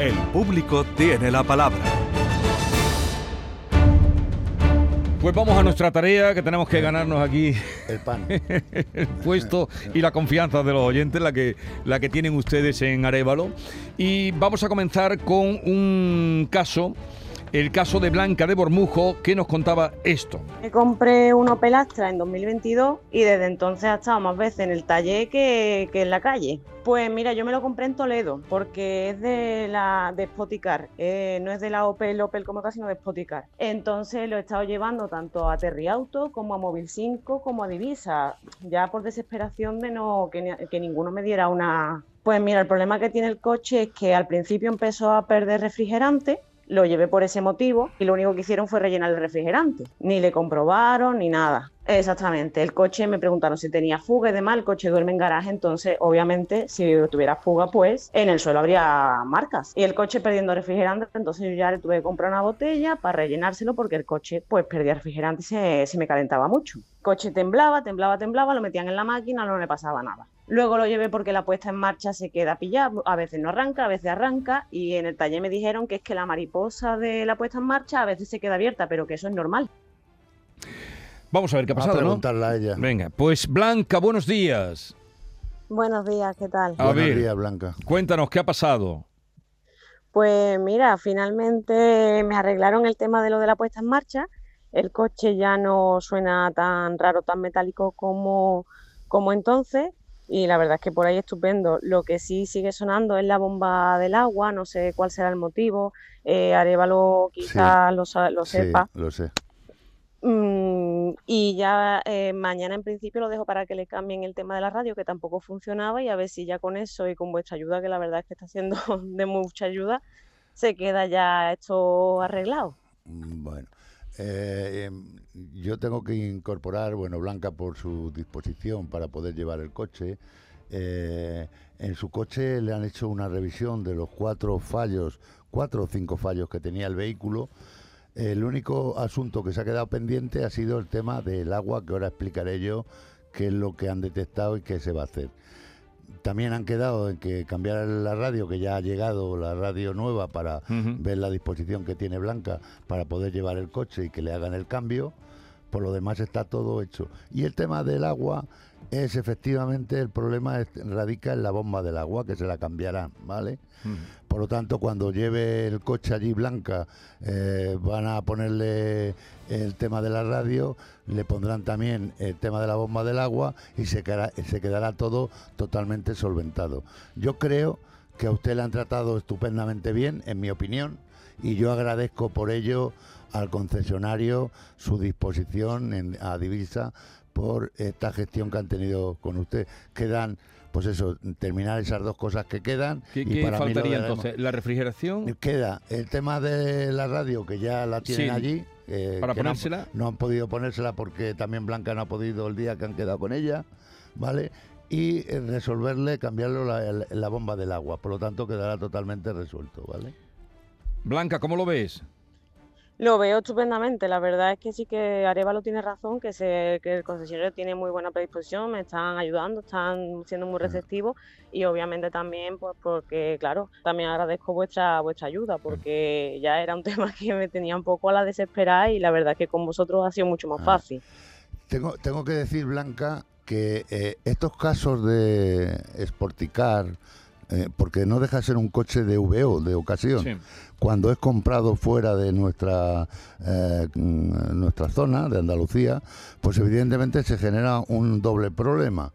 El público tiene la palabra. Pues vamos a nuestra tarea, que tenemos que ganarnos aquí el pan, el puesto y la confianza de los oyentes, la que, la que tienen ustedes en Arevalo. Y vamos a comenzar con un caso el caso de Blanca de Bormujo, que nos contaba esto. Me compré un Opel Astra en 2022 y desde entonces ha estado más veces en el taller que, en la calle. Pues mira, yo me lo compré en Toledo porque es de la de Spoticar, eh, no es de la Opel Opel como tal, sino de Spoticar. Entonces lo he estado llevando tanto a Terry Auto como a Móvil 5 como a Divisa, ya por desesperación de no que, que ninguno me diera una... Pues mira, el problema que tiene el coche es que al principio empezó a perder refrigerante lo llevé por ese motivo y lo único que hicieron fue rellenar el refrigerante. Ni le comprobaron ni nada. Exactamente. El coche me preguntaron si tenía fuga y demás. El coche duerme en garaje, entonces, obviamente, si tuviera fuga, pues en el suelo habría marcas. Y el coche perdiendo refrigerante, entonces yo ya le tuve que comprar una botella para rellenárselo porque el coche, pues, perdía refrigerante y se, se me calentaba mucho. El coche temblaba, temblaba, temblaba, lo metían en la máquina, no le pasaba nada. Luego lo llevé porque la puesta en marcha se queda pillada, a veces no arranca, a veces arranca y en el taller me dijeron que es que la mariposa de la puesta en marcha a veces se queda abierta, pero que eso es normal. Vamos a ver qué ha pasado, a preguntarle a ella. Venga, pues Blanca, buenos días. Buenos días, ¿qué tal? A buenos días, Blanca. Cuéntanos, ¿qué ha pasado? Pues mira, finalmente me arreglaron el tema de lo de la puesta en marcha. El coche ya no suena tan raro, tan metálico como, como entonces y la verdad es que por ahí estupendo. Lo que sí sigue sonando es la bomba del agua, no sé cuál será el motivo, eh, Arevalo quizás lo, sepa. Sí, lo sé. Mm, y ya eh, mañana en principio lo dejo para que le cambien el tema de la radio, que tampoco funcionaba, y a ver si ya con eso y con vuestra ayuda, que la verdad es que está siendo de mucha ayuda, se queda ya esto arreglado. Bueno, eh, em, yo tengo que incorporar, bueno, Blanca por su disposición para poder llevar el coche. Eh, en su coche le han hecho una revisión de los cuatro fallos, cuatro o cinco fallos que tenía el vehículo. El único asunto que se ha quedado pendiente ha sido el tema del agua, que ahora explicaré yo qué es lo que han detectado y qué se va a hacer. También han quedado en que cambiar la radio, que ya ha llegado la radio nueva para ver la disposición que tiene Blanca para poder llevar el coche y que le hagan el cambio. Por lo demás está todo hecho. Y el tema del agua es efectivamente el problema radica en la bomba del agua, que se la cambiarán, ¿vale? Por lo tanto, cuando lleve el coche allí blanca, eh, van a ponerle el tema de la radio, le pondrán también el tema de la bomba del agua y se quedará, se quedará todo totalmente solventado. Yo creo que a usted le han tratado estupendamente bien, en mi opinión, y yo agradezco por ello al concesionario su disposición en, a Divisa por esta gestión que han tenido con usted. Quedan, pues eso, terminar esas dos cosas que quedan. ¿Qué, y para faltaría entonces? ¿La refrigeración? Queda el tema de la radio, que ya la tienen allí. Eh, ¿Para ponérsela? No, han podido ponérsela porque también Blanca no ha podido el día que han quedado con ella, ¿vale? Y eh, resolverle, cambiarlo la, la bomba del agua. Por lo tanto, quedará totalmente resuelto, ¿vale? Blanca, ¿cómo lo ves? Lo veo estupendamente. La verdad es que sí que Arevalo tiene razón, que, se, que el concesionario tiene muy buena predisposición, me están ayudando, están siendo muy receptivos y obviamente también pues porque, claro, también agradezco vuestra vuestra ayuda porque ya era un tema que me tenía un poco a la desesperada y la verdad es que con vosotros ha sido mucho más ah. fácil. Tengo, tengo que decir, Blanca, que eh, estos casos de Sporticar, eh, porque no deja de ser un coche de VO, de ocasión. Cuando es comprado fuera de nuestra, eh, nuestra zona, de Andalucía, pues evidentemente se genera un doble problema.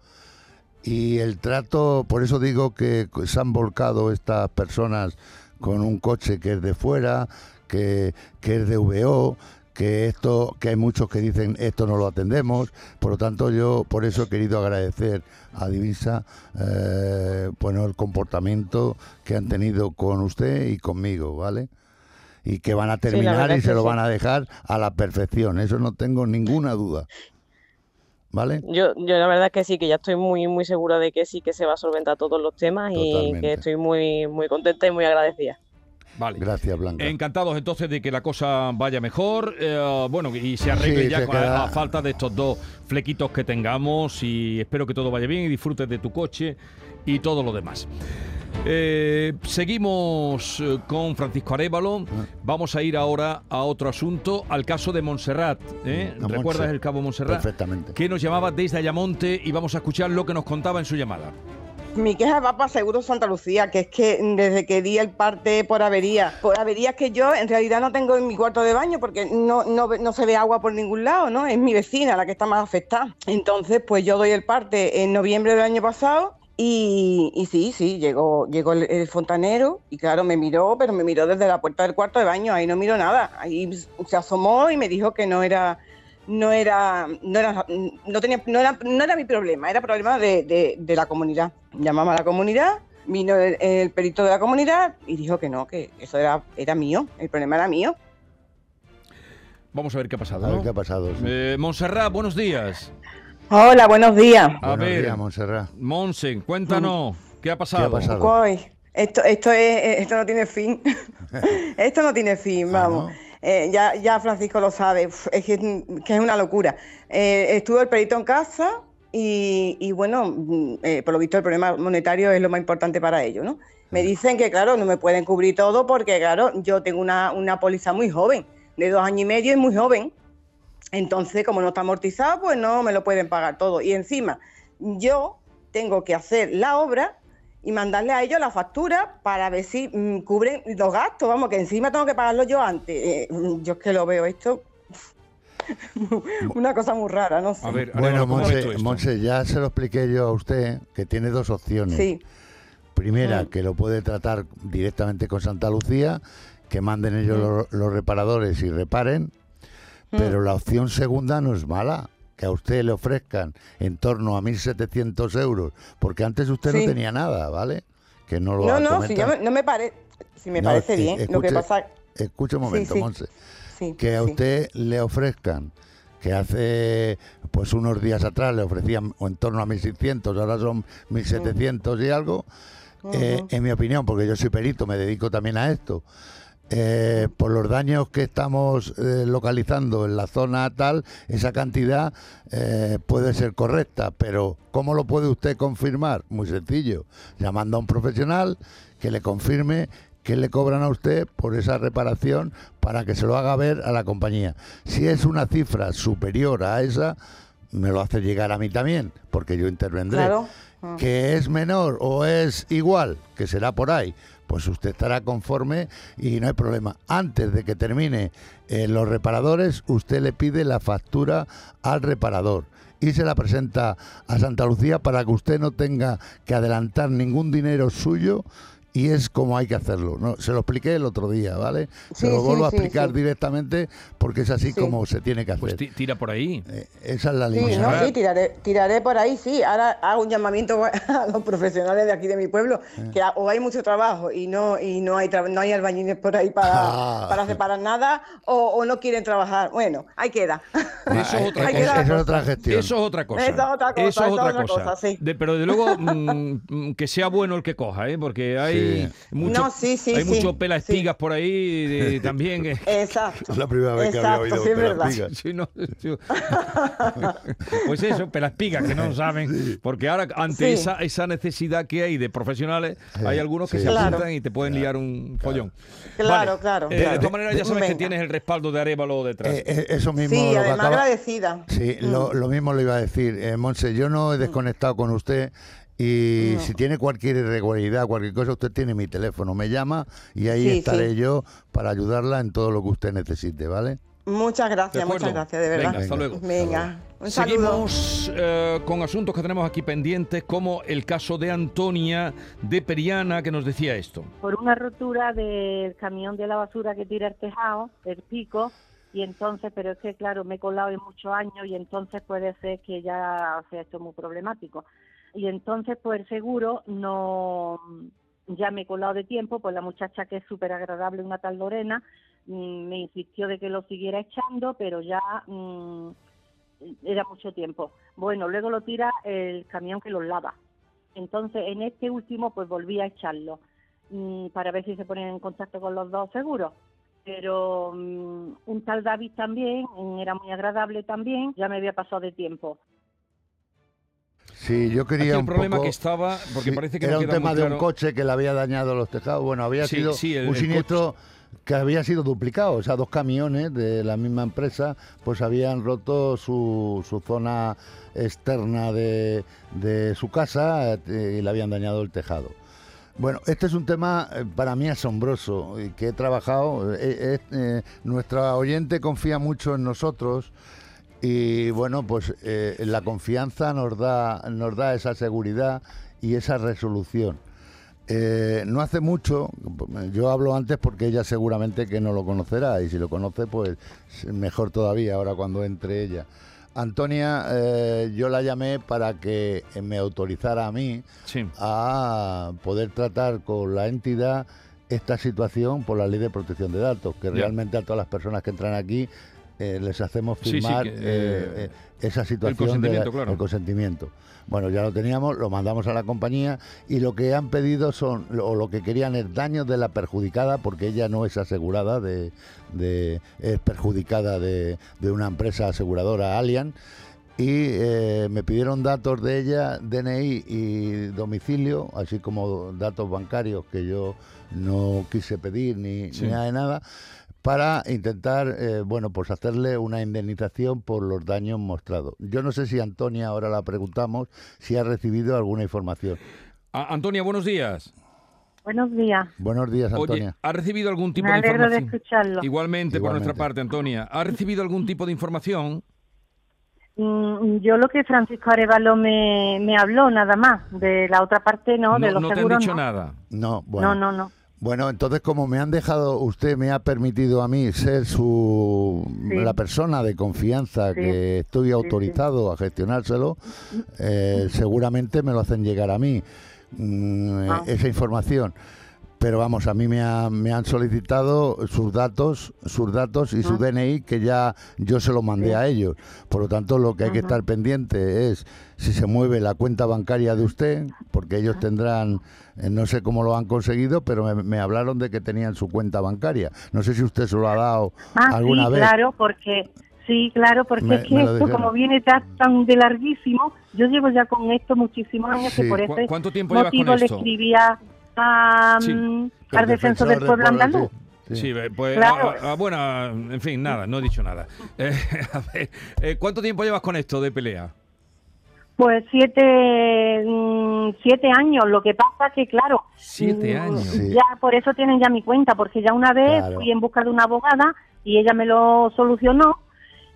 Y el trato, por eso digo que se han volcado estas personas con un coche que es de fuera, que, que es de VO, que esto, que hay muchos que dicen esto no lo atendemos, por lo tanto yo por eso he querido agradecer a Divisa eh, bueno el comportamiento que han tenido con usted y conmigo, ¿vale? Y que van a terminar y se lo van a dejar a la perfección, eso no tengo ninguna duda. ¿Vale? Yo, yo la verdad que sí, que ya estoy muy muy segura de que sí que se va a solventar todos los temas y que estoy muy muy contenta y muy agradecida. Vale. Gracias, Blanca. Encantados entonces de que la cosa vaya mejor. Eh, bueno, y se arregle ya con la, falta de estos dos flequitos que tengamos. Y espero que todo vaya bien y disfrutes de tu coche y todo lo demás. Eh, seguimos eh, con Francisco Arevalo. Ah. Vamos a ir ahora a otro asunto, al caso de Montserrat. ¿eh? A ¿Recuerdas Montse. el cabo Montserrat? Perfectamente. Que nos llamaba desde Ayamonte y vamos a escuchar lo que nos contaba en su llamada. Mi queja va para Seguro Santa Lucía, que es que desde que di el parte por avería, por averías que yo en realidad no tengo en mi cuarto de baño porque no, no, no se ve agua por ningún lado, ¿no? Es mi vecina la que está más afectada. Entonces, pues yo doy el parte en noviembre del año pasado y, y sí, sí, llegó, llegó el, el fontanero y claro, me miró, pero me miró desde la puerta del cuarto de baño, ahí no miró nada. Ahí se asomó y me dijo que no era no era, no era, no tenía, no era, no era mi problema, era problema de, de- de la comunidad. Llamamos a la comunidad, vino el, el perito de la comunidad y dijo que no, que eso era, era mío, el problema era mío. Vamos a ver qué ha pasado. A ver ¿no? qué ha pasado. sí. Eh, Montserrat, buenos días. Hola, buenos días. A Buenos ver, días, Montserrat. Monse, cuéntanos, ¿qué ha pasado? ¿Qué ha pasado? Coy, esto, esto, es, esto no tiene fin. esto no tiene fin, Ah, vamos. ¿no? Eh, ya, ya Francisco lo sabe, es que, que es una locura. Eh, estuvo el perito en casa y, y bueno, mm, eh, por lo visto el problema monetario es lo más importante para ellos, ¿no? Me dicen que, claro, no me pueden cubrir todo porque, claro, yo tengo una, una póliza muy joven, de dos años y medio y muy joven. Entonces, como no está amortizado, pues no me lo pueden pagar todo. Y encima, yo tengo que hacer la obra y mandarle a ellos la factura para ver si mm, cubren los gastos. Vamos, que encima tengo que pagarlo yo antes. Eh, mm, yo es que lo veo esto. Una cosa muy rara, no sé. A ver, Bueno, Arevalo, ¿cómo ves tú Monse, ya se lo expliqué yo a usted que tiene dos opciones. Sí, Primera, Mm. que lo puede tratar directamente con Santa Lucía, que manden ellos los, los reparadores y reparen, pero la opción segunda no es mala, que a usted le ofrezcan en torno a 1.700 euros, porque antes usted Sí. no tenía nada, ¿vale? Que no lo no, no, si yo me- no me parece. Si me No, parece bien. Lo que escuche- pasa. Escuche un momento, sí. Monse. Que a usted le ofrezcan, que hace pues unos días atrás le ofrecían en torno a 1.600, ahora son 1.700 y algo, eh, Ujú. en mi opinión, porque yo soy perito, me dedico también a esto, eh, por los daños que estamos eh, localizando en la zona tal, esa cantidad eh, puede ser correcta, pero ¿cómo lo puede usted confirmar? Muy sencillo, llamando a un profesional que le confirme que le cobran a usted por esa reparación para que se lo haga ver a la compañía. Si es una cifra superior a esa, me lo hace llegar a mí también, porque yo intervendré Claro. Que es menor o es igual, que será por ahí, pues usted estará conforme y no hay problema. Antes de que termine eh, los reparadores, usted le pide la factura al reparador y se la presenta a Santa Lucía para que usted no tenga que adelantar ningún dinero suyo. Y es como hay que hacerlo. ¿no? Se lo expliqué el otro día, ¿vale? Se Sí, lo sí, vuelvo a sí, explicar sí. directamente porque es así Sí. como se tiene que hacer. Pues ti- tira por ahí. Eh, esa es la Sí, línea. no, sí, tiraré, tiraré por ahí, sí. Ahora hago un llamamiento a los profesionales de aquí de mi pueblo, Eh. que o hay mucho trabajo y no y no hay tra- no hay albañiles por ahí para, Ah. para separar nada, o, o no quieren trabajar. Bueno, ahí queda. Eso es otra cosa. es otra gestión. Eso es otra cosa. Esa es otra cosa, Eso es otra cosa. cosa, sí. De- pero de luego mm, mm, que sea bueno el que coja, ¿eh? porque hay Sí. mucho, No, sí, sí, hay sí, mucho pela sí. espigas por ahí de- también. eh. Exacto. Es la primera vez que había Exacto, oído sí, es pela verdad. espiga. Sí, no. Pues eso, pelaspigas que no saben, porque ahora ante Sí. esa, esa necesidad que hay de profesionales, Sí, hay algunos que sí. se Claro. apuntan y te pueden liar un follón. Claro, claro, Eh, De todas maneras ya sabes que tienes el respaldo de Arevalo detrás. Eh, eh, eso mismo Sí, lo además acaba- agradecida. Sí, lo, Mm. lo mismo le iba a decir. Eh, Monse, yo no he desconectado con usted y No. si tiene cualquier irregularidad, cualquier cosa, usted tiene mi teléfono, me llama y ahí Sí, estaré sí. yo para ayudarla en todo lo que usted necesite, ¿vale? Muchas ¿De gracias, muchas gracias, de verdad. Venga, hasta luego. Venga, un saludo. Seguimos eh, con asuntos que tenemos aquí pendientes, como el caso de Antonia de Periana, que nos decía esto. por una rotura del camión de la basura que tira el tejado, el pico, y entonces, pero es que claro, me he colado en muchos años y entonces puede ser que ya sea esto muy problemático. Y entonces, pues el seguro no, ya me he colado de tiempo, pues la muchacha que es súper agradable, una tal Lorena, mm, me insistió de que lo siguiera echando, pero ya mm, era mucho tiempo. Bueno, luego lo tira el camión que los lava. Entonces, en este último, pues volví a echarlo mm, para ver si se ponen en contacto con los dos seguros. Pero un tal David también, era muy agradable también, ya me había pasado de tiempo. Sí, yo quería Aquí el un problema poco- que estaba, porque Sí, parece que era no un tema de un coche que le había dañado los tejados. Bueno, había Sí, sido sí, el- un siniestro que había sido duplicado. O sea, dos camiones de la misma empresa pues habían roto su, su zona externa de, de su casa eh, y le habían dañado el tejado. Bueno, este es un tema eh, para mí asombroso y que he trabajado. eh, nuestra oyente confía mucho en nosotros y bueno, pues eh, la confianza nos da, nos da esa seguridad y esa resolución. Eh, no hace mucho, yo hablo antes porque ella seguramente que no lo conocerá y si lo conoce pues mejor todavía ahora cuando entre ella. Antonia, eh, yo la llamé para que me autorizara a mí Sí. a poder tratar con la entidad esta situación por la ley de protección de datos, que realmente a todas las personas que entran aquí eh, les hacemos Sí, sí, firmar que, eh, eh, esa situación consentimiento, de, claro. el consentimiento. Bueno, ya lo teníamos, lo mandamos a la compañía y lo que han pedido son, o lo que querían es daños de la perjudicada, porque ella no es asegurada, de, de- es perjudicada de, de una empresa aseguradora, Allianz, y eh, me pidieron datos de ella, DNI y domicilio, así como datos bancarios que yo no quise pedir ni, Sí. ni nada de nada, para intentar, eh, bueno, pues hacerle una indemnización por los daños mostrados. Yo no sé si Antonia, ahora la preguntamos, si ha recibido alguna información. A- Antonia, buenos días. Buenos días. Buenos días, Oye, Antonia. ¿ha recibido algún tipo Me de alegro de información? escucharlo. Igualmente, por nuestra parte, Antonia. ¿Ha recibido algún tipo de información? Mm, Yo lo que Francisco Arevalo me, me habló nada más, de la otra parte no, de los no te han seguros dicho no. nada. No, bueno. No, no, no. Bueno, entonces como me han dejado, usted me ha permitido a mí ser su Sí. la persona de confianza Sí. que estoy autorizado a gestionárselo, eh, seguramente me lo hacen llegar a mí mm, Ah. esa información. Pero vamos, a mí me, ha- me han solicitado sus datos, sus datos y su Ah. DNI que ya yo se lo mandé Sí. a ellos. Por lo tanto, lo que hay que Ajá. estar pendiente es si se mueve la cuenta bancaria de usted, porque ellos tendrán, eh, no sé cómo lo han conseguido, pero me, me hablaron de que tenían su cuenta bancaria. No sé si usted se lo ha dado Ah, alguna sí, vez. claro, porque sí, claro, porque Me- es que esto como viene tan, tan de larguísimo, yo llevo ya con esto muchísimos años Sí. que por ¿Cu- ese cuánto tiempo llevas con motivo le esto? escribía a, Sí. El al defensor del pueblo andaluz. sí, sí. Sí, eh, pues, Claro. ah, ah, bueno, en fin, nada, no he dicho nada. Eh, a ver, eh, ¿Cuánto tiempo llevas con esto de pelea? Pues siete, mm, siete años. Lo que pasa que, claro, Siete mm, años. Sí. ya por eso tienen ya mi cuenta, porque ya una vez Claro. fui en busca de una abogada y ella me lo solucionó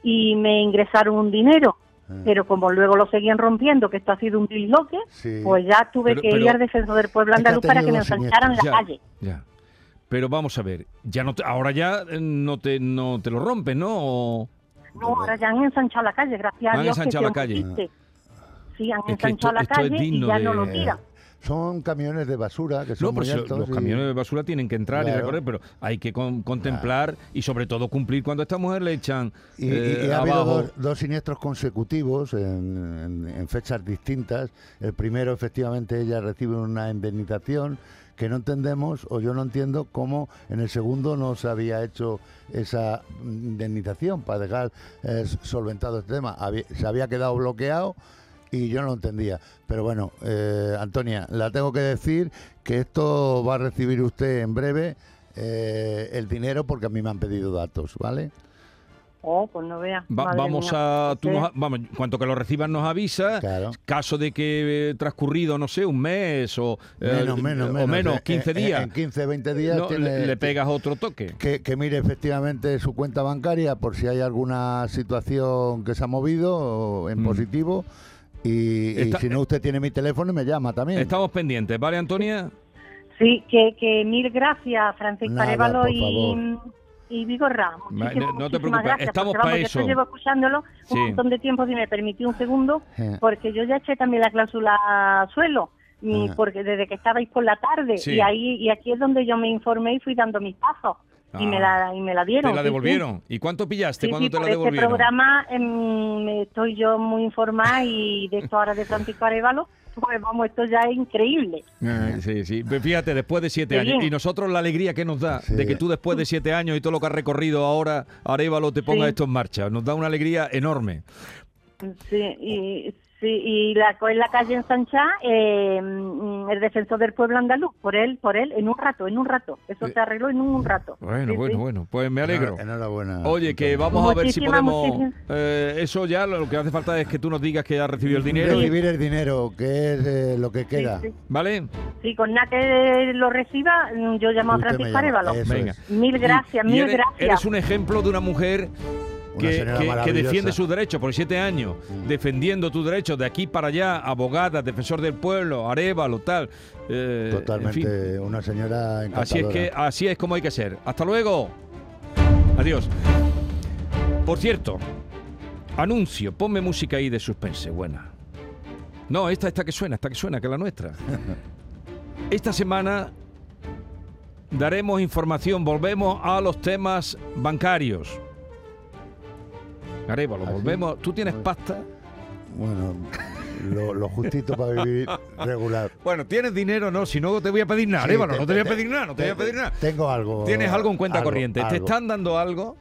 y me ingresaron un dinero. Ah. Pero como luego lo seguían rompiendo, que esto ha sido un disloque, Sí. pues ya tuve Pero- que pero- ir al defensor del pueblo andaluz para que me ensancharan la calle. ya. Pero vamos a ver, ya no te- ahora ya eh, no te, no te lo rompes, ¿no? O- No, ahora ya han ensanchado la calle, gracias Han a Dios. ensanchado la calle. Sí, han Es ensanchado esto- la calle y ya de- no lo tiran. Son camiones de basura que son No, muy pues altos. los y- camiones de basura tienen que entrar y recorrer, pero hay que con- contemplar y sobre todo cumplir cuando a esta mujer le echan Y, eh, y ha habido dos, dos siniestros consecutivos en, en- en fechas distintas. El primero, efectivamente, ella recibe una indemnización que no entendemos, o yo no entiendo cómo en el segundo no se había hecho esa indemnización para dejar eh, solventado este tema. Había- se había quedado bloqueado y yo no lo entendía. Pero bueno, eh, Antonia, la tengo que decir que esto va a recibir usted en breve eh, el dinero porque a mí me han pedido datos, ¿vale? Oh, pues no veas. Va- vamos mía. a, tú Sí. nos- vamos, cuanto que lo reciban nos avisa. Claro. Caso de que eh, transcurrido, no sé, un mes o eh, Menos, menos, o menos. menos, En- 15 en- días. En 15, 20 días no, tiene- le, le pegas otro toque. que, que mire efectivamente su cuenta bancaria por si hay alguna situación que se ha movido o en Mm. positivo. Y, y Está- si no, usted tiene mi teléfono y me llama también. Estamos pendientes, ¿vale, Antonia? Sí, que, que mil gracias, Francisco Arevalo y, y Vigo Ramos. Ma- Muchísimas, no- no te preocupes, gracias, estamos porque, pa' vamos, yo eso. esto llevo escuchándolo Sí. un montón de tiempo, si me permití un segundo, Eh. porque yo ya eché también la cláusula suelo, y Ah. porque desde que estabais por la tarde, Sí. y ahí y aquí es donde yo me informé y fui dando mis pasos, y, me Ah. la, y me la dieron. Te la sí, sí. devolvieron. ¿Y cuánto pillaste Sí, cuando sí, te por la este devolvieron? programa em, estoy yo muy informada y de esto ahora de Francisco Arevalo, pues vamos, esto ya es increíble. Ah, sí, sí. Pero Fíjate, después de siete Qué años. bien. Y nosotros la alegría que nos da Sí. de que tú después de siete años y todo lo que has recorrido ahora, Arevalo te ponga Sí. esto en marcha. Nos da una alegría enorme. Sí, y Sí, y la, en la calle en Sanchá, eh, mm, el defensor del pueblo andaluz, por él, por él, en un rato, en un rato. Eso Eh, se arregló en un rato. Bueno, Sí, bueno, sí. bueno. Pues me alegro. Enhorabuena. Oye, que vamos a ver si podemos... eh, eso ya lo que hace falta es que tú nos digas que has recibido el dinero. Recibir el dinero, que es eh, lo que queda. sí. ¿Vale? Sí, con nada que lo reciba, yo llamo a Francisco. Arevalo. Venga. Mil gracias, Y- y mil eres, gracias. Eres un ejemplo de una mujer que, defiende sus derechos por siete años, defendiendo tus derechos de aquí para allá, abogada, defensor del pueblo, Arevalo, tal. eh, en Totalmente fin. una señora encantadora. Así es que así es como hay que ser. Hasta luego. Adiós. Por cierto, anuncio, ponme música ahí de suspense, buena. No, esta esta que suena, esta que suena, que es la nuestra. Esta semana daremos información, volvemos a los temas bancarios. ¿Ah, sí? volvemos. ¿Tú tienes pasta? Bueno, lo, lo justito para vivir regular. Bueno, ¿tienes dinero? No, si no te voy a pedir nada, Sí, Arevalo, te- no te voy a te- pedir nada, no te voy a pedir nada. Tengo algo. ¿Tienes algo en cuenta algo, corriente? ¿Te algo. están dando algo?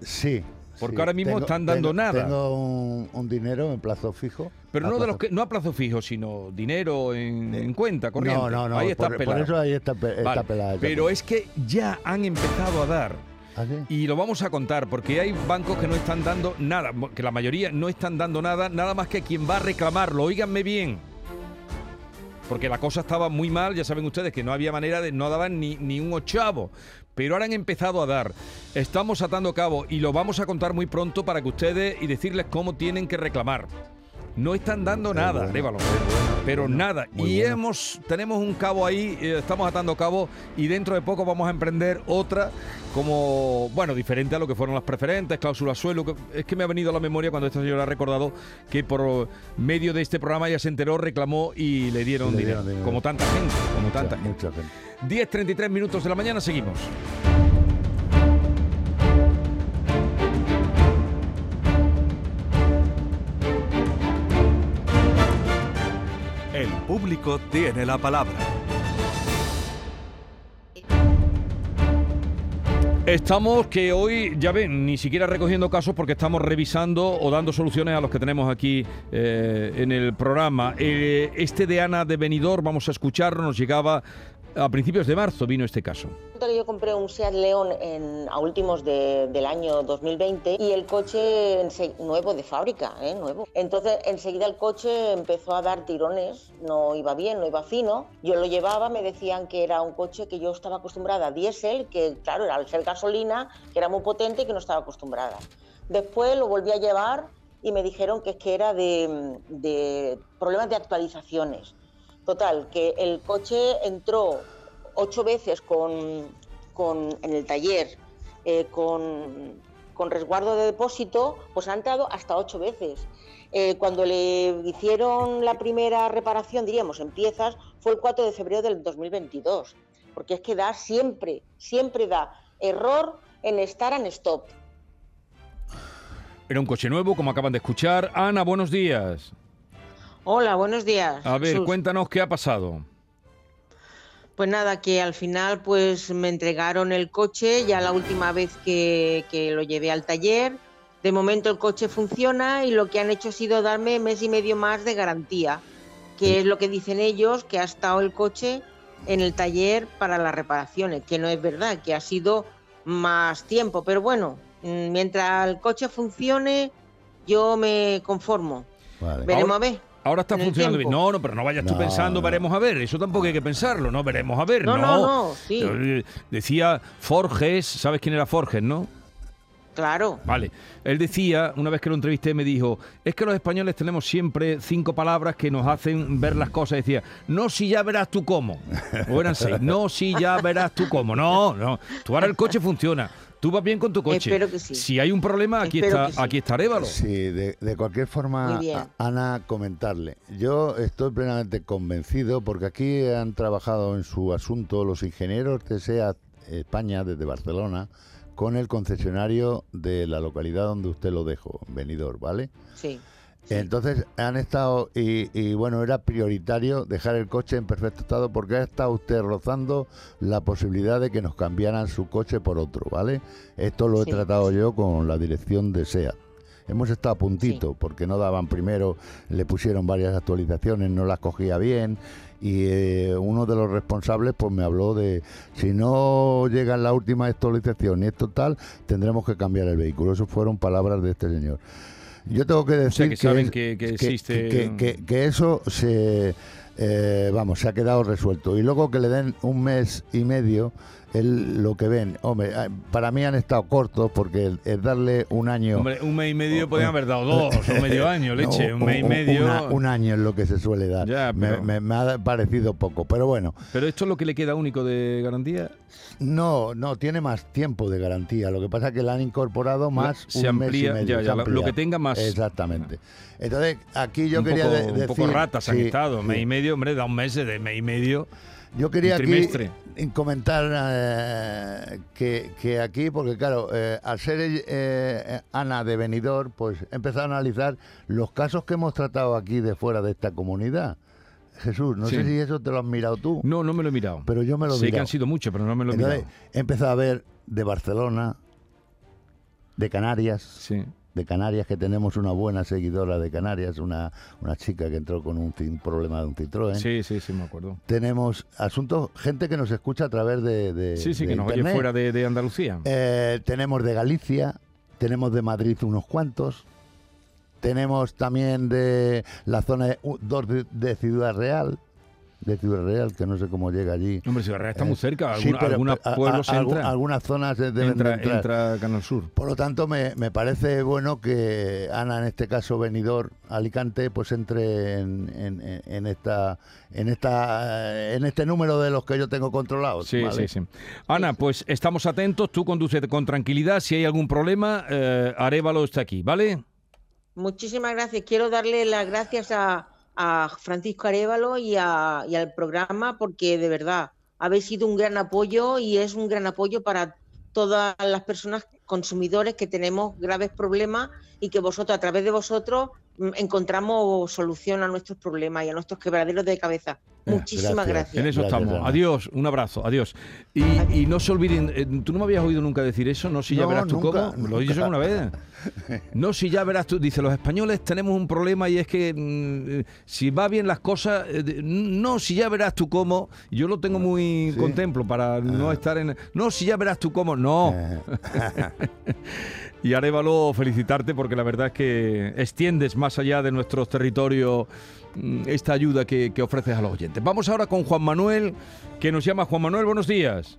Sí. Porque sí. ahora mismo están dando tengo- nada. Tengo un, un dinero en plazo fijo. Pero no de los que no a plazo fijo, sino dinero en, en cuenta corriente. No, no, no. Ahí está por, pelado. por eso ahí está, está Vale, pelada. esa Pero es que ya han empezado a dar. Y lo vamos a contar porque hay bancos que no están dando nada, que la mayoría no están dando nada, nada más que quien va a reclamarlo. Óiganme bien. Porque la cosa estaba muy mal, ya saben ustedes que no había manera de, no daban ni, ni un ochavo. Pero ahora han empezado a dar. Estamos atando cabo y lo vamos a contar muy pronto para que ustedes y decirles cómo tienen que reclamar. No están dando nada, Arévalo, pero nada. muy Y bueno. hemos, tenemos un cabo ahí, eh, estamos atando cabo y dentro de poco vamos a emprender otra como, bueno, diferente a lo que fueron las preferentes, cláusulas suelo. que- es que me ha venido a la memoria cuando esta señora ha recordado que por medio de este programa ya se enteró, reclamó y le dieron, Le dinero. Como tanta gente, como Mucha- tanta gente. mucha gente. 10.33 minutos de la mañana, seguimos. El público tiene la palabra. Estamos que hoy, ya ven, ni siquiera recogiendo casos porque estamos revisando o dando soluciones a los que tenemos aquí eh, en el programa. Eh, este de Ana de Benidorm, vamos a escucharlo, nos llegaba a principios de marzo, vino este caso. Yo compré un Seat León en- a últimos de- del año 2020 y el coche nuevo de fábrica, ¿eh? nuevo. Entonces enseguida el coche empezó a dar tirones, no iba bien, no iba fino. Yo lo llevaba, me decían que era un coche que yo estaba acostumbrada a diésel, que claro, era al ser gasolina, que era muy potente y que no estaba acostumbrada. Después lo volví a llevar y me dijeron que es que era de, de problemas de actualizaciones. Total, que el coche entró ocho veces con, con- en el taller eh, con, con resguardo de depósito, pues ha entrado hasta ocho veces. Eh, cuando le hicieron la primera reparación, diríamos, en piezas, fue el 4 de febrero del 2022. Porque es que da siempre, siempre da error en estar en stop. Era un coche nuevo, como acaban de escuchar. Ana, buenos días. Hola, buenos días. A ver, cuéntanos qué ha pasado. Pues nada, que al final pues me entregaron el coche ya la última vez que, que lo llevé al taller. De momento el coche funciona y lo que han hecho ha sido darme mes y medio más de garantía, que es lo que dicen ellos, que ha estado el coche en el taller para las reparaciones, que no es verdad, que ha sido más tiempo. Pero bueno, mm, mientras el coche funcione, yo me conformo. Vale. Veremos a ver. Ahora está funcionando bien. No, no, pero no vayas tú No, pensando, no. veremos a ver. Eso tampoco hay que pensarlo, no veremos a ver. No, No, no, no, sí. Eh, Decía Forges, ¿sabes quién era Forges, no? Claro. Vale. Él decía, una vez que lo entrevisté, me dijo, es que los españoles tenemos siempre cinco palabras que nos hacen ver las cosas. Decía, no si ya verás tú cómo. O eran seis, no si ya verás tú cómo. No, no. Tú ahora el coche funciona. Tú vas bien con tu coche. Espero que sí. Si hay un problema, aquí Espero está, sí. aquí está Arévalo. Sí, de, de cualquier forma, Ana, comentarle. Yo estoy plenamente convencido porque aquí han trabajado en su asunto los ingenieros de SEAT España desde Barcelona con el concesionario de la localidad donde usted lo dejó, Benidorm, ¿vale? Sí. Entonces han estado, y, y bueno, era prioritario dejar el coche en perfecto estado porque ha estado usted rozando la posibilidad de que nos cambiaran su coche por otro, ¿vale? Esto lo he Sí. tratado yo con la dirección de SEAT. hemos estado a puntito, porque no daban primero, le pusieron varias actualizaciones, no las cogía bien y eh, uno de los responsables pues me habló de si no llega la última actualización y esto tal, tendremos que cambiar el vehículo. Esas fueron palabras de este señor. Yo tengo que decir que, saben que, existe... que, eso se... Eh, vamos, se ha quedado resuelto. Y luego que le den un mes y medio lo que ven. Hombre, ah, para mí han estado cortos porque es darle un año. Hombre, un mes y medio podrían haber dado dos o medio año, leche. un mes y medio. un año es lo que se suele dar. me, ha parecido poco, pero bueno. ¿Pero esto es lo que le queda único de garantía? No, no, tiene más tiempo de garantía. Lo que pasa es que le han incorporado más. Se amplía, ya, ya, lo que tenga más. Exactamente. Entonces, aquí yo quería decir. Un poco ratas han estado. Mes y medio, hombre, da un mes de mes y medio. Yo quería aquí comentar eh, que, aquí, porque claro, eh, al ser eh, Ana de venidor, pues he empezado a analizar los casos que hemos tratado aquí de fuera de esta comunidad. Jesús, no sé si eso te lo has mirado tú. No, no me lo he mirado. Pero yo me lo he Sé que han sido muchos, pero no me lo he mirado. He empezado a ver de Barcelona, de Canarias, sí de Canarias, que tenemos una buena seguidora de Canarias, una, una chica que entró con un problema de un Citroën. Sí, sí, sí, me acuerdo. Tenemos asuntos, gente que nos escucha a través de. sí, sí, que nos oye fuera de, Andalucía. Eh, tenemos de Galicia, tenemos de Madrid unos cuantos. Tenemos también de la zona de, dos de Ciudad Real de Ciudad Real, que no sé cómo llega allí. Hombre, Ciudad Real está muy eh, cerca, algunos pueblos Algunas zonas deben entra, entrar. entra Canal Sur. Por lo tanto, me, me, parece bueno que Ana, en este caso venidor Alicante, pues entre en, en, en, esta en esta en este número de los que yo tengo controlados. Sí, sí, sí. Ana, pues estamos atentos, tú conduces con tranquilidad, si hay algún problema, eh, Arevalo está aquí, ¿vale? Muchísimas gracias. Quiero darle las gracias a a Francisco Arevalo y, al programa porque de verdad habéis sido un gran apoyo y es un gran apoyo para todas las personas consumidores que tenemos graves problemas y que vosotros, a través de vosotros, mm, encontramos solución a nuestros problemas y a nuestros quebraderos de cabeza. Eh, Muchísimas gracias. En eso estamos. Adiós, un abrazo, adiós. Y, no se olviden, eh, tú no me habías oído nunca decir eso, no si ya verás tú cómo. Lo he dicho una vez. No si ya verás tú, dice, los españoles tenemos un problema y es que mm, si va bien las cosas, eh, no si ya verás tú cómo. Yo lo tengo muy contemplo para no ah. estar en. No si ya verás tú cómo, no. y Arevalo, felicitarte porque la verdad es que extiendes más allá de nuestros territorios Mm, esta ayuda que, ofreces a los oyentes. Vamos ahora con Juan Manuel, que nos llama Juan Manuel, buenos días.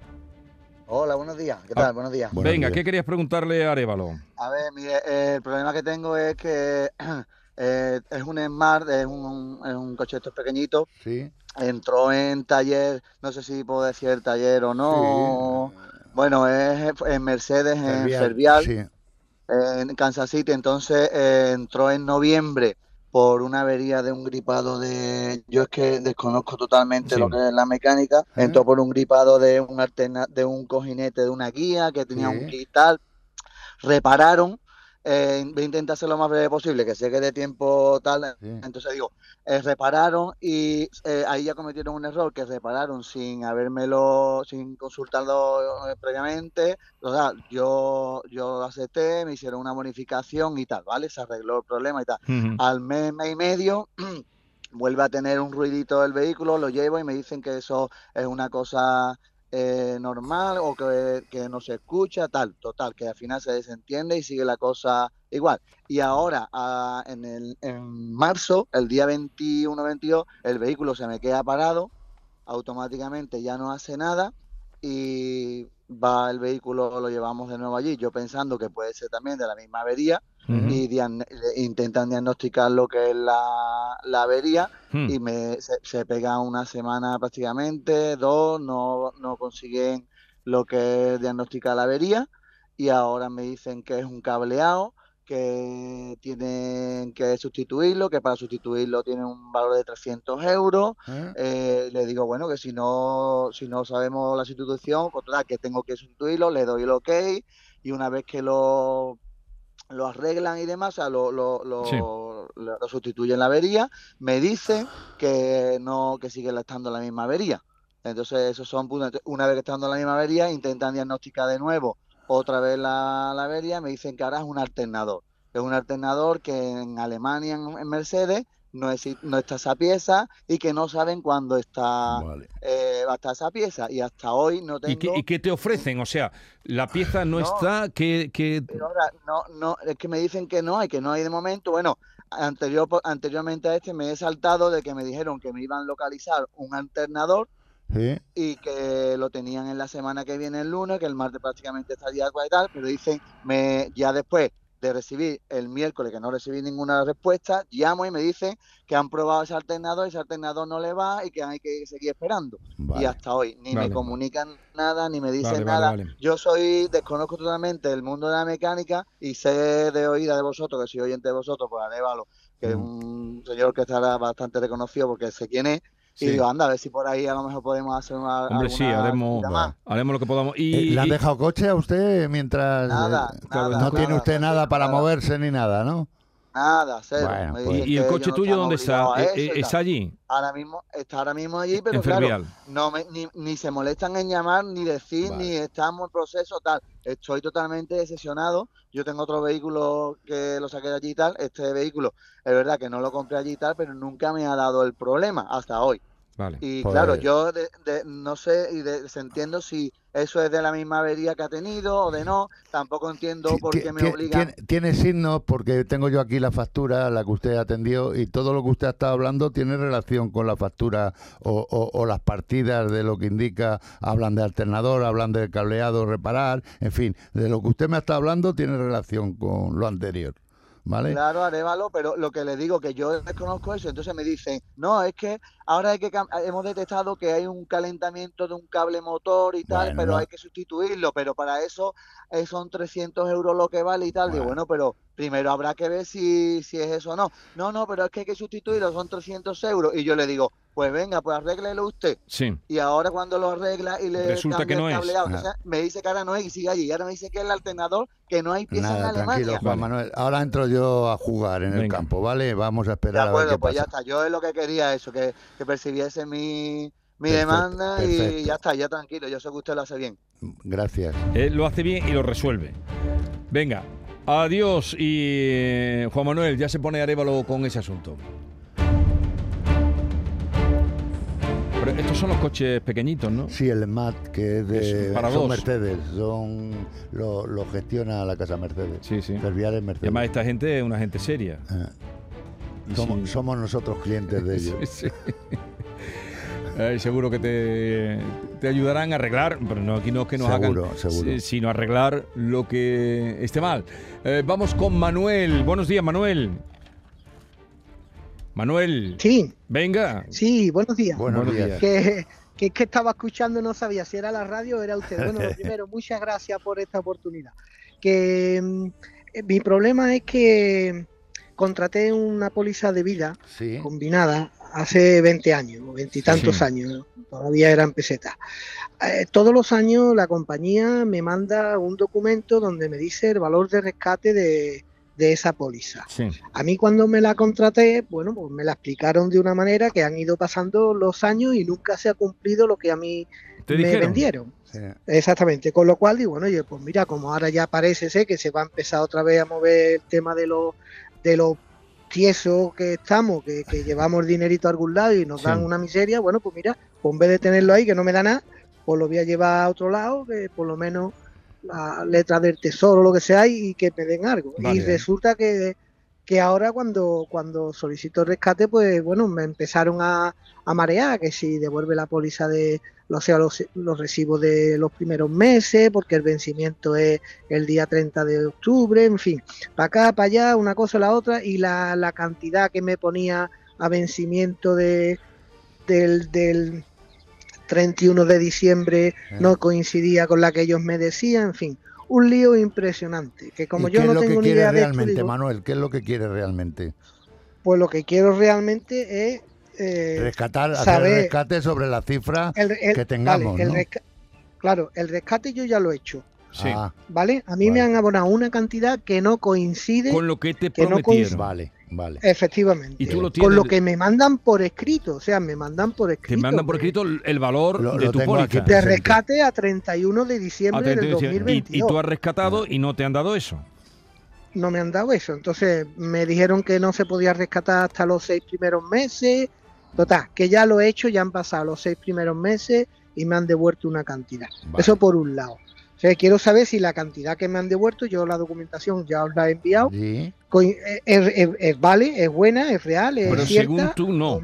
Hola, buenos días. ¿Qué tal? Ah, buenos días. Venga, ¿qué querías preguntarle a Arevalo? A ver, mire, eh, el problema que tengo es que eh, es un Smart, es un, es un coche estos pequeñito. Sí. Entró en taller, no sé si puedo decir el taller o no. Bueno, es en Mercedes, en Servial, sí. en Kansas City. Entonces eh, entró en noviembre por una avería de un gripado de yo es que desconozco totalmente lo que es la mecánica entró por un gripado de un alterna, de un cojinete de una guía que tenía un kit tal repararon eh, voy a intentar hacer lo más breve posible, que sé que de tiempo tal. Entonces digo, eh, repararon y eh, ahí ya cometieron un error, que repararon sin habérmelo, sin consultarlo eh, previamente. O sea, yo, yo acepté, me hicieron una bonificación y tal, ¿vale? Se arregló el problema y tal. Al mes, mes y medio vuelve a tener un ruidito el vehículo, lo llevo y me dicen que eso es una cosa eh, normal o que, no se escucha, tal, total, que al final se desentiende y sigue la cosa igual. Y ahora, en, el, en marzo, el día 21-22, el vehículo se me queda parado, automáticamente ya no hace nada y va el vehículo, lo llevamos de nuevo allí, yo pensando que puede ser también de la misma avería, y intentan diagnosticar lo que es la, avería hmm. y me, se, pega una semana prácticamente, dos, no, no consiguen lo que es diagnosticar la avería y ahora me dicen que es un cableado que tienen que sustituirlo, que para sustituirlo tiene un valor de 300 euros. ¿Eh? Eh, le digo, bueno, que si no, si no sabemos la sustitución, pues que tengo que sustituirlo, le doy el ok y una vez que lo lo arreglan y demás, o sea, lo, lo, lo, lo, sustituyen la avería, me dicen que no, que sigue estando la misma avería. Entonces, esos son una vez que estando la misma avería, intentan diagnosticar de nuevo otra vez la, la avería, me dicen que ahora es un alternador. Es un alternador que en Alemania, en, Mercedes, no, no está esa pieza y que no saben cuándo está eh, va a estar esa pieza y hasta hoy no tengo... ¿Y qué, te ofrecen? O sea, la pieza no, está, que... que... ahora, no, no, es que me dicen que no hay, que no hay de momento. Bueno, anterior, anteriormente a este me he saltado de que me dijeron que me iban a localizar un alternador y que lo tenían en la semana que viene el lunes, que el martes prácticamente estaría y tal, pero dicen, me, ya después de recibir el miércoles que no recibí ninguna respuesta, llamo y me dicen que han probado ese alternador, ese alternador no le va y que hay que seguir esperando. Y hasta hoy ni me comunican nada, ni me dicen nada. Yo soy, desconozco totalmente el mundo de la mecánica y sé de oída de vosotros, que soy oyente de vosotros, pues Anévalo, que es mm. un señor que estará bastante reconocido porque sé quién es y digo, anda, a ver si por ahí a lo mejor podemos hacer una. Hombre, sí, haremos, haremos lo que podamos. Y, eh, ¿Le han dejado coche a usted mientras nada, eh, nada, no tiene usted nada para moverse ni nada, ¿no? Nada, cero. Pues. ¿Y, el coche tuyo dónde está? ¿E-, ¿Está allí? Ahora mismo, está ahora mismo allí, pero claro, no me, ni, ni, se molestan en llamar, ni decir, ni estamos en proceso, tal. Estoy totalmente decepcionado. Yo tengo otro vehículo que lo saqué de allí y tal. Este vehículo, es verdad que no lo compré allí y tal, pero nunca me ha dado el problema hasta hoy. Y pues claro, yo no sé y de, entiendo si eso es de la misma avería que ha tenido o de no. Tampoco entiendo por qué me obligan. Tiene, signos porque tengo yo aquí la factura, la que usted atendió, y todo lo que usted ha estado hablando tiene relación con la factura o, las partidas de lo que indica. Hablan de alternador, hablan de cableado, reparar, en fin, de lo que usted me ha estado hablando tiene relación con lo anterior. Claro, Arevalo, pero lo que le digo que yo desconozco eso, entonces me dicen, no, es que ahora hay que hemos detectado que hay un calentamiento de un cable motor y tal, pero hay que sustituirlo, pero para eso eh, son 300 euros lo que vale y tal. Digo, bueno, pero primero habrá que ver si, si es eso o no. No, no, pero es que hay que sustituirlo, son 300 euros. Y yo le digo, pues venga, pues arréglelo usted. Sí. Y ahora cuando lo arregla y le Resulta que no el cableado, es. me dice que ahora no es y sigue allí. Y ahora me dice que es el alternador, que no hay piezas en Alemania. Tranquilo, Juan Manuel. Ahora entro yo a jugar en el campo, ¿vale? Vamos a esperar de acuerdo, a ver qué pues ya está. Yo es lo que quería eso, que, que percibiese mi, mi demanda y ya está, ya tranquilo. Yo sé que usted lo hace bien. Gracias. Él lo hace bien y lo resuelve. Venga, adiós y eh, Juan Manuel ya se pone arévalo con ese asunto. estos son los coches pequeñitos, ¿no? Sí, el MAT, que es de para son Mercedes, son lo, gestiona la casa Mercedes. Sí, sí. Mercedes. Y además esta gente es una gente seria. Ah. Somos, nosotros clientes de ellos. sí, seguro que te, te, ayudarán a arreglar, pero no, aquí no es que nos hagan, sino arreglar lo que esté mal. Eh, vamos con Manuel. Buenos días, Manuel. Manuel. Sí. Venga. Sí, buenos días. Buenos, días. Que, que, que, estaba escuchando, no sabía si era la radio o era usted. Bueno, lo primero, muchas gracias por esta oportunidad. Que mm, mi problema es que contraté una póliza de vida combinada hace 20 años, veintitantos años, todavía eran pesetas. Eh, todos los años la compañía me manda un documento donde me dice el valor de rescate de, de esa póliza. A mí cuando me la contraté, bueno, pues me la explicaron de una manera que han ido pasando los años y nunca se ha cumplido lo que a mí me vendieron. Exactamente, con lo cual digo, bueno, pues mira, como ahora ya parece ser que se va a empezar otra vez a mover el tema de los de los tiesos que estamos, que, llevamos dinerito a algún lado y nos dan una miseria, bueno, pues mira, pues en vez de tenerlo ahí que no me da nada, pues lo voy a llevar a otro lado, que por lo menos la letra del tesoro, lo que sea, y que me den algo. Y resulta que, que, ahora cuando, cuando solicito rescate, pues bueno, me empezaron a, a marear, que si devuelve la póliza de o sea, los, los, recibos de los primeros meses, porque el vencimiento es el día 30 de octubre, en fin, para acá, para allá, una cosa la otra, y la, la cantidad que me ponía a vencimiento de, del, del 31 de diciembre no coincidía con la que ellos me decían, en fin, un lío impresionante, que como yo no tengo ni idea de realmente, Manuel, ¿qué es lo que quiere realmente? Pues lo que quiero realmente es eh, rescatar, hacer el rescate sobre la cifra que tengamos, Claro, el rescate yo ya lo he hecho. Ah. ¿Vale? A mí me han abonado una cantidad que no coincide con lo que te prometieron. vale. Vale. Efectivamente. ¿Y tú lo tienes? Con lo que me mandan por escrito, o sea, me mandan por escrito. Te mandan por escrito el valor de tu póliza. De rescate a 31 de diciembre del 2022. Y, tú has rescatado y no te han dado eso. no me han dado eso. Entonces me dijeron que no se podía rescatar hasta los seis primeros meses. Total, que ya lo he hecho, ya han pasado los seis primeros meses y me han devuelto una cantidad. Eso por un lado. O sea, quiero saber si la cantidad que me han devuelto, yo la documentación ya os la he enviado, eh, es, vale, es buena, es real, es Pero según tú no.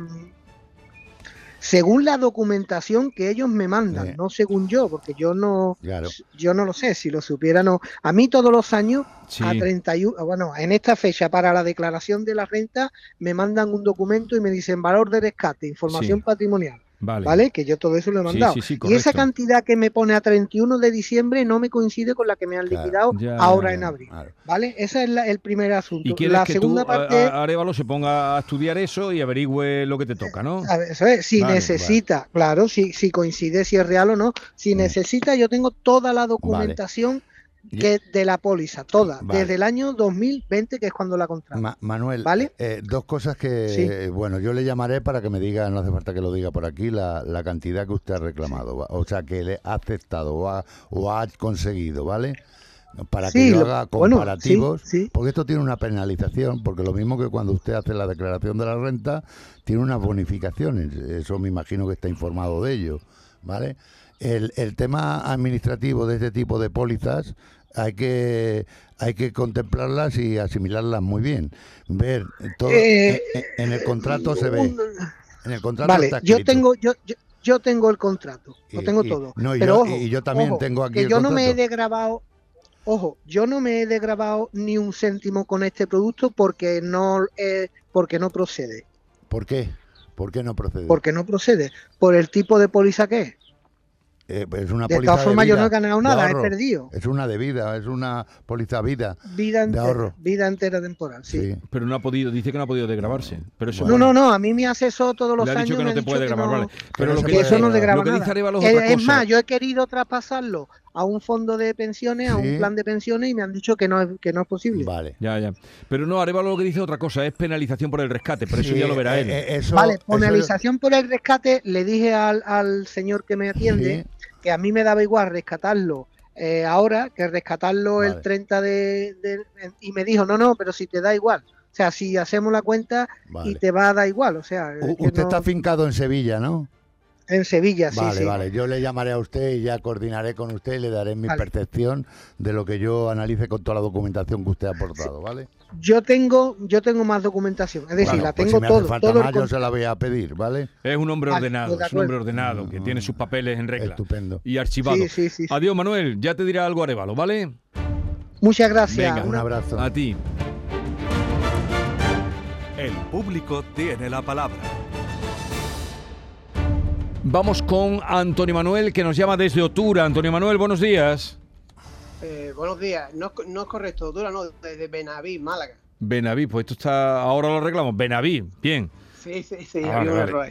Según la documentación que ellos me mandan, no según yo, porque yo no, yo no lo sé, si lo supiera no. A mí todos los años, a 31, bueno, en esta fecha para la declaración de la renta, me mandan un documento y me dicen valor de rescate, información patrimonial Vale. Que yo todo eso lo he mandado. y esa cantidad que me pone a 31 de diciembre no me coincide con la que me han liquidado ahora en abril. ¿Vale? Ese es el primer asunto. Y la segunda parte. Arevalo se ponga a estudiar eso y averigüe lo que te toca, ¿no? si necesita, claro, si, si coincide si es real o no. Si necesita, yo tengo toda la documentación que de la póliza, toda, desde el año 2020, que es cuando la contrato. Manuel, ¿vale? Eh, dos cosas que, bueno, yo le llamaré para que me diga, no hace falta que lo diga por aquí, la, cantidad que usted ha reclamado, o sea, que le ha aceptado o ha, o ha conseguido, ¿vale? Para que yo haga comparativos, porque esto tiene una penalización, porque lo mismo que cuando usted hace la declaración de la renta, tiene unas bonificaciones, eso me imagino que está informado de ello, ¿vale? El, el tema administrativo de este tipo de pólizas hay que hay que contemplarlas y asimilarlas muy bien. Ver todo eh, en, el contrato se ve. En el contrato vale, yo tengo yo, yo, tengo el contrato, lo tengo todo. No, pero yo, y yo también tengo aquí que yo no me he degrabado Ojo, yo no me he degrabado ni un céntimo con este producto porque no eh, porque no procede. ¿Por qué? ¿Por qué no procede? Porque no procede. Por el tipo de póliza que es. Eh, es una de todas formas, yo no he ganado nada, he perdido. Es una de vida, es una póliza vida. Vida entera, de ahorro. Vida entera temporal, sí. Pero no ha podido, dice que no ha podido degravarse. Pero eso no, no, no, a mí me hace eso todos los años. Ha dicho que no te puede degravar, vale. Pero, lo que, eso no degrava nada. Es, es más, yo he querido traspasarlo a un fondo de pensiones, a un plan de pensiones y me han dicho que no es, que no es posible. Vale. Ya, ya. Pero no, Arevalo lo que dice otra cosa, es penalización por el rescate, pero eso ya lo verá eh, él. Eh, vale, penalización por el rescate, le dije al, al señor que me atiende que a mí me daba igual rescatarlo eh, ahora que rescatarlo el 30 de, Y me dijo, no, no, pero si te da igual. O sea, si hacemos la cuenta y te va a dar igual. O sea, usted está fincado en Sevilla, ¿no? En Sevilla, sí. Vale, vale. Yo le llamaré a usted y ya coordinaré con usted y le daré mi percepción de lo que yo analice con toda la documentación que usted ha aportado, ¿vale? Yo tengo, yo tengo más documentación, es decir, la pues tengo todo. todo yo se la voy a pedir, ¿vale? Es un hombre ordenado, es un hombre ordenado que tiene sus papeles en regla. Estupendo. Y archivado. Sí, sí, Adiós, Manuel. Ya te dirá algo Arevalo, ¿vale? Muchas gracias. Venga, un abrazo. A ti. El público tiene la palabra. Vamos con Antonio Manuel, que nos llama desde Otura. Antonio Manuel, buenos días. Eh, buenos días. No, no, es correcto, Otura no, desde Benaví, Málaga. Benaví, pues esto está. Ahora lo arreglamos. Benaví, bien. Sí, sí, sí, ah,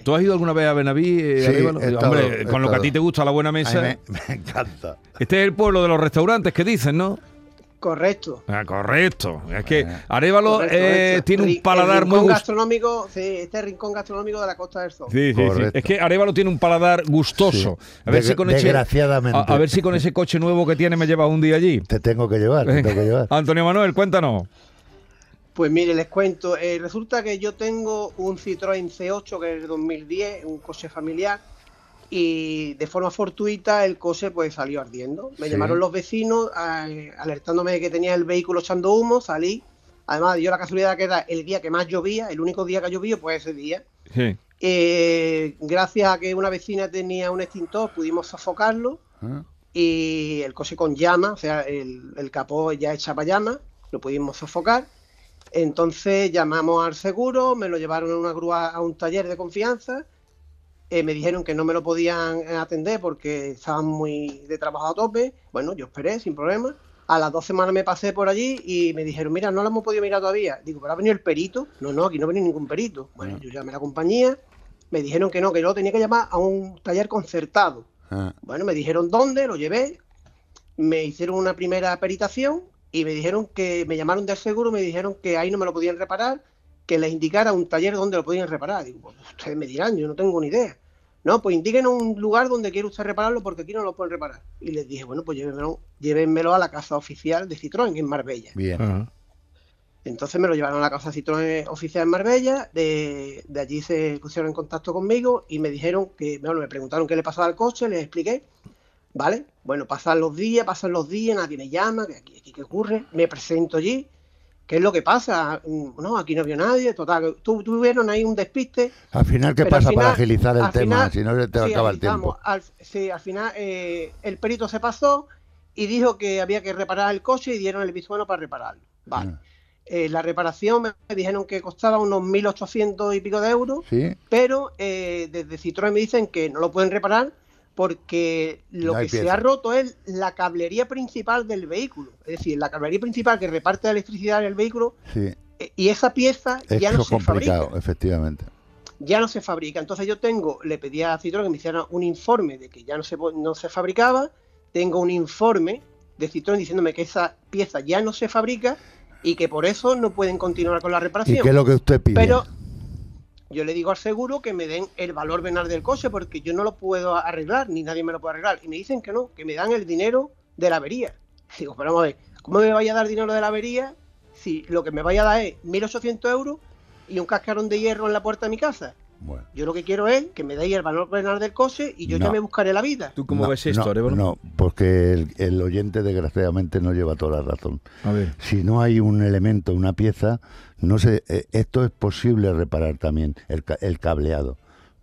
¿Tú has ido alguna vez a Benaví? Eh, sí, Hombre, con lo que a ti te gusta la buena mesa. me, encanta. Este es el pueblo de los restaurantes que dicen, ¿no? Correcto. Ah, correcto. Es que Arevalo eh, tiene un paladar muy gastronómico, sí, este rincón gastronómico de la Costa del Sol. Sí, sí, sí. Es que Arevalo tiene un paladar gustoso. A ver si con Desgraciadamente. Ese, a, ver si con ese coche nuevo que tiene me llevas un día allí. Te tengo que llevar, te tengo que llevar. Antonio Manuel, cuéntanos. Pues mire, les cuento. Eh, resulta que yo tengo un Citroën C8 que es de 2010, un coche familiar y de forma fortuita el coche pues salió ardiendo. Me llamaron los vecinos alertándome de que tenía el vehículo echando humo, salí. Además, dio la casualidad que era el día que más llovía, el único día que llovió, pues ese día. Eh, gracias a que una vecina tenía un extintor, pudimos sofocarlo ah. y el coche con llama, o sea, el, el capó ya echaba llama, lo pudimos sofocar. Entonces llamamos al seguro, me lo llevaron en una grúa a un taller de confianza eh, me dijeron que no me lo podían eh, atender porque estaban muy de trabajo a tope. Bueno, yo esperé sin problema. A las dos semanas me pasé por allí y me dijeron, mira, no lo hemos podido mirar todavía. Digo, pero ha venido el perito. No, no, aquí no ha venido ningún perito. Bueno, ah. yo llamé a la compañía, me dijeron que no, que yo tenía que llamar a un taller concertado. Ah. Bueno, me dijeron dónde, lo llevé, me hicieron una primera peritación y me dijeron que me llamaron del seguro, me dijeron que ahí no me lo podían reparar, que les indicara un taller donde lo podían reparar. Digo, pues ustedes me dirán, yo no tengo ni idea. No, pues indiquen un lugar donde quiere usted repararlo porque aquí no lo pueden reparar. Y les dije, bueno, pues llévenmelo, llévenmelo a la casa oficial de Citroën en Marbella. Bien. Entonces me lo llevaron a la casa Citroën oficial en Marbella, de, de, allí se pusieron en contacto conmigo y me dijeron que, bueno, me preguntaron qué le pasaba al coche, les expliqué, ¿vale? Bueno, pasan los días, pasan los días, nadie me llama, ¿qué, qué, qué ocurre? Me presento allí, ¿qué es lo que pasa? No, aquí no vio nadie, total, tu, tuvieron ahí un despiste. Al final, ¿qué pasa para agilizar el tema? si no, se te sí, acaba el tiempo. Al, sí, al final eh, el perito se pasó y dijo que había que reparar el coche y dieron el visto para repararlo. Vale. Ah. Eh, la reparación me dijeron que costaba unos 1.800 y pico de euros, pero eh, desde Citroën me dicen que no lo pueden reparar porque lo que se ha roto es la cablería principal del vehículo. Es decir, la cablería principal que reparte la electricidad en el vehículo eh, y esa pieza ya no se fabrica. efectivamente. Ya no se fabrica. Entonces yo tengo, le pedí a Citroën que me hiciera un informe de que ya no se, no se fabricaba. Tengo un informe de Citroën diciéndome que esa pieza ya no se fabrica y que por eso no pueden continuar con la reparación. ¿Y qué es lo que usted pide? Pero yo le digo al seguro que me den el valor venal del coche porque yo no lo puedo arreglar, ni nadie me lo puede arreglar. Y me dicen que no, que me dan el dinero de la avería. Digo, pero vamos a ver, ¿cómo me vaya a dar dinero de la avería si lo que me vaya a dar es 1.800 euros y un cascarón de hierro en la puerta de mi casa? Yo lo que quiero es que me deis el valor penal del coche y yo ya me buscaré la vida. ¿Tú cómo ves esto, no, No, porque el, oyente desgraciadamente no lleva toda la razón. A ver. Si no hay un elemento, una pieza, no sé, eh, esto es posible reparar también, el, el cableado.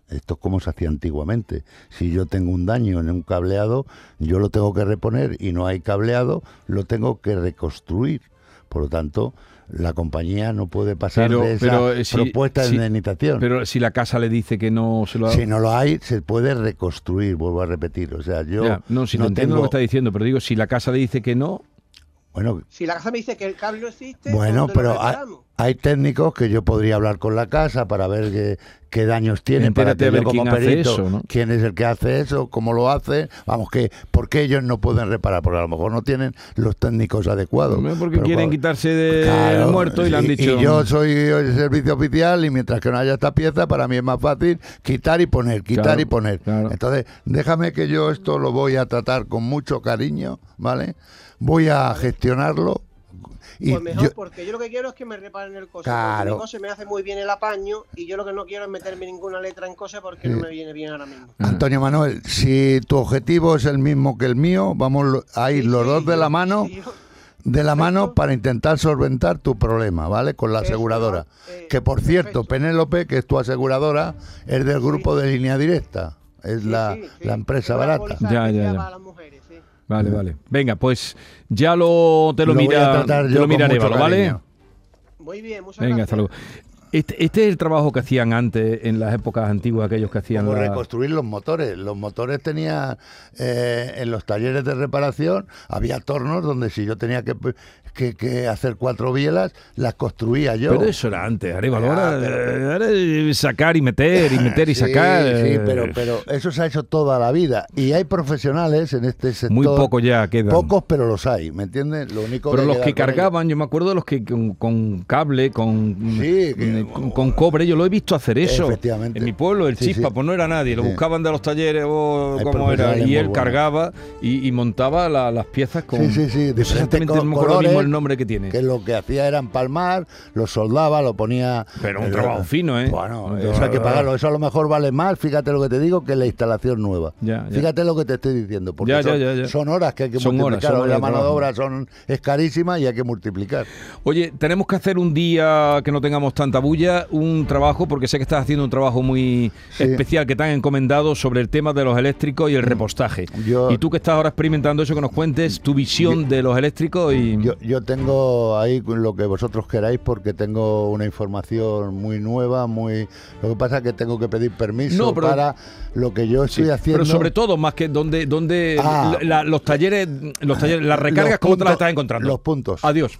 Esto es como se hacía antiguamente. Si yo tengo un daño en un cableado, yo lo tengo que reponer y no hay cableado, lo tengo que reconstruir. Por lo tanto, la compañía no puede pasar de esa eh, propuesta de indemnización. Pero si la casa le dice que no se lo ha... Si no lo hay, se puede reconstruir, vuelvo a repetir. O sea, yo... no, si no, entiendo lo que está diciendo, pero digo, si la casa le dice que no... Bueno, si la casa me dice que el cable no existe, bueno, pero hay técnicos que yo podría hablar con la casa para ver qué, daños tienen, para que yo como perito, quién es el que hace eso, cómo lo hace, vamos, que por qué ellos no pueden reparar, porque a lo mejor no tienen los técnicos adecuados. porque quieren quitarse de muerto y le han dicho... Y yo soy el servicio oficial y mientras que no haya esta pieza, para mí es más fácil quitar y poner, quitar y poner. Entonces, déjame que yo esto lo voy a tratar con mucho cariño, ¿vale? Voy a gestionarlo pues mejor, porque yo lo que quiero es que me reparen el coche. Claro. Mi coche me hace muy bien el apaño y yo lo que no quiero es meterme ninguna letra en coche porque no me viene bien ahora mismo. Antonio Manuel, si tu objetivo es el mismo que el mío, vamos a ir los dos de la mano. de la mano para intentar solventar tu problema, ¿vale? Con la aseguradora. Eh, que por cierto, Penélope, que es tu aseguradora, es del grupo de línea directa. Es la, la, empresa barata. Ya, ya, ya. Vale, vale. Venga, pues ya lo te lo, mira, te lo miraré, ¿vale? Muy bien, muchas Venga, gracias. hasta luego. Este, este, es el trabajo que hacían antes, en las épocas antiguas, aquellos que hacían. Como reconstruir los motores. Los motores tenía eh, en los talleres de reparación, había tornos donde si yo tenía que que, hacer cuatro bielas, las construía yo. Pero eso era antes, ahora, sacar y meter, y meter y sacar. Sí, eh. pero, pero eso se ha hecho toda la vida. Y hay profesionales en este sector. Muy poco ya quedan. Pocos, pero los hay, ¿me entiendes? Lo único pero los que cargaban, yo me acuerdo de los que con, cable, con, con, cobre, yo lo he visto hacer eso. Efectivamente. En mi pueblo, el Chispa, pues no era nadie, lo buscaban de los talleres o como era, y él cargaba y, montaba las piezas con. Sí, sí, sí, diferentes colores el nombre que tiene. Que lo que hacía era empalmar, lo soldaba, lo ponía. Pero un trabajo fino, ¿eh? Bueno, eso hay que pagarlo. Eso a lo mejor vale más, fíjate lo que te digo, que la instalación nueva. Fíjate lo que te estoy diciendo. Porque son, horas que hay que multiplicar. la mano de obra son, es carísima y hay que multiplicar. Oye, tenemos que hacer un día que no tengamos tanta bulla, un trabajo, porque sé que estás haciendo un trabajo muy especial que te han encomendado sobre el tema de los eléctricos y el mm. repostaje. y tú que estás ahora experimentando eso, que nos cuentes tu visión de los eléctricos y yo tengo ahí lo que vosotros queráis porque tengo una información muy nueva, muy lo que pasa es que tengo que pedir permiso para lo que yo estoy haciendo. Pero sobre todo más que donde donde ah. los talleres los talleres las recargas cómo te las estás encontrando. Los puntos. Adiós.